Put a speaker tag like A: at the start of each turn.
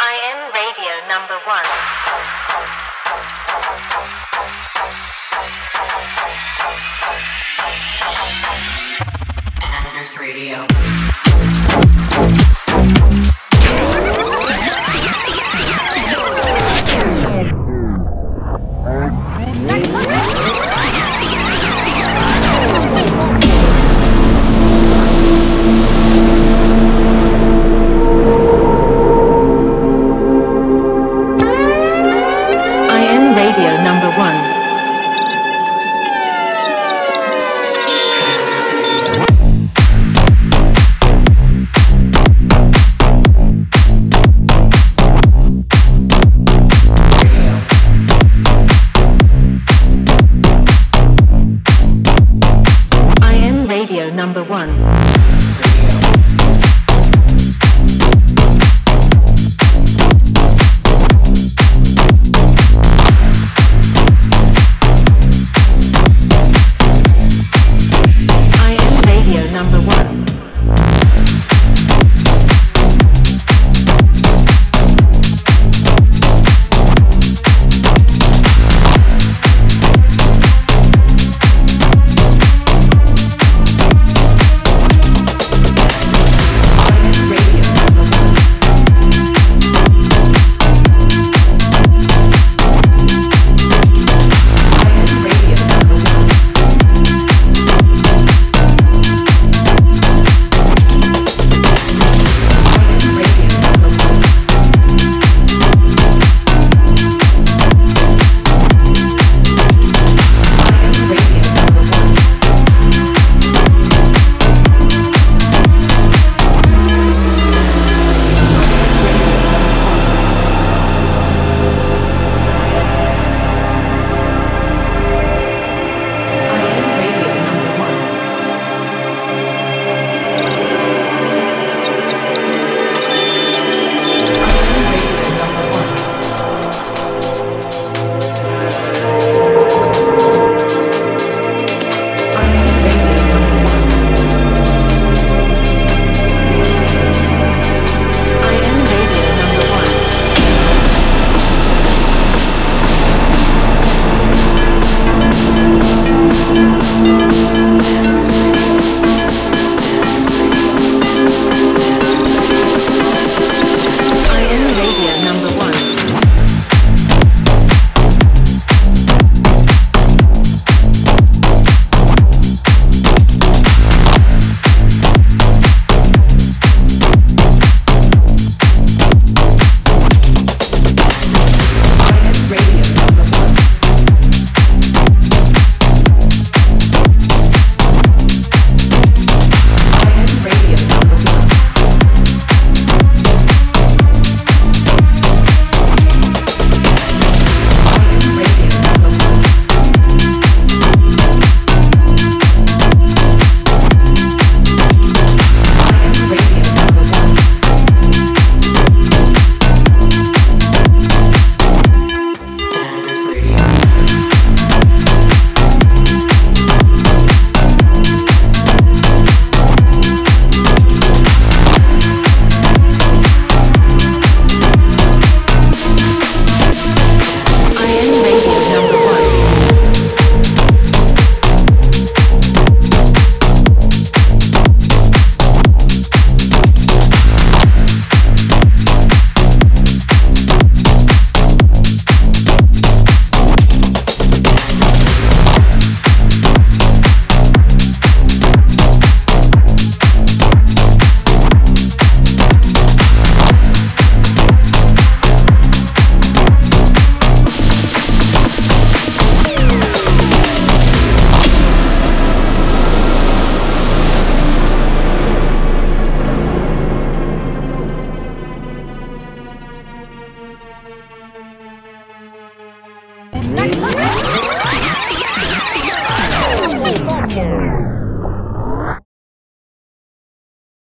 A: I am radio number one.
B: Anders Radio.
A: Radio number one.
C: Next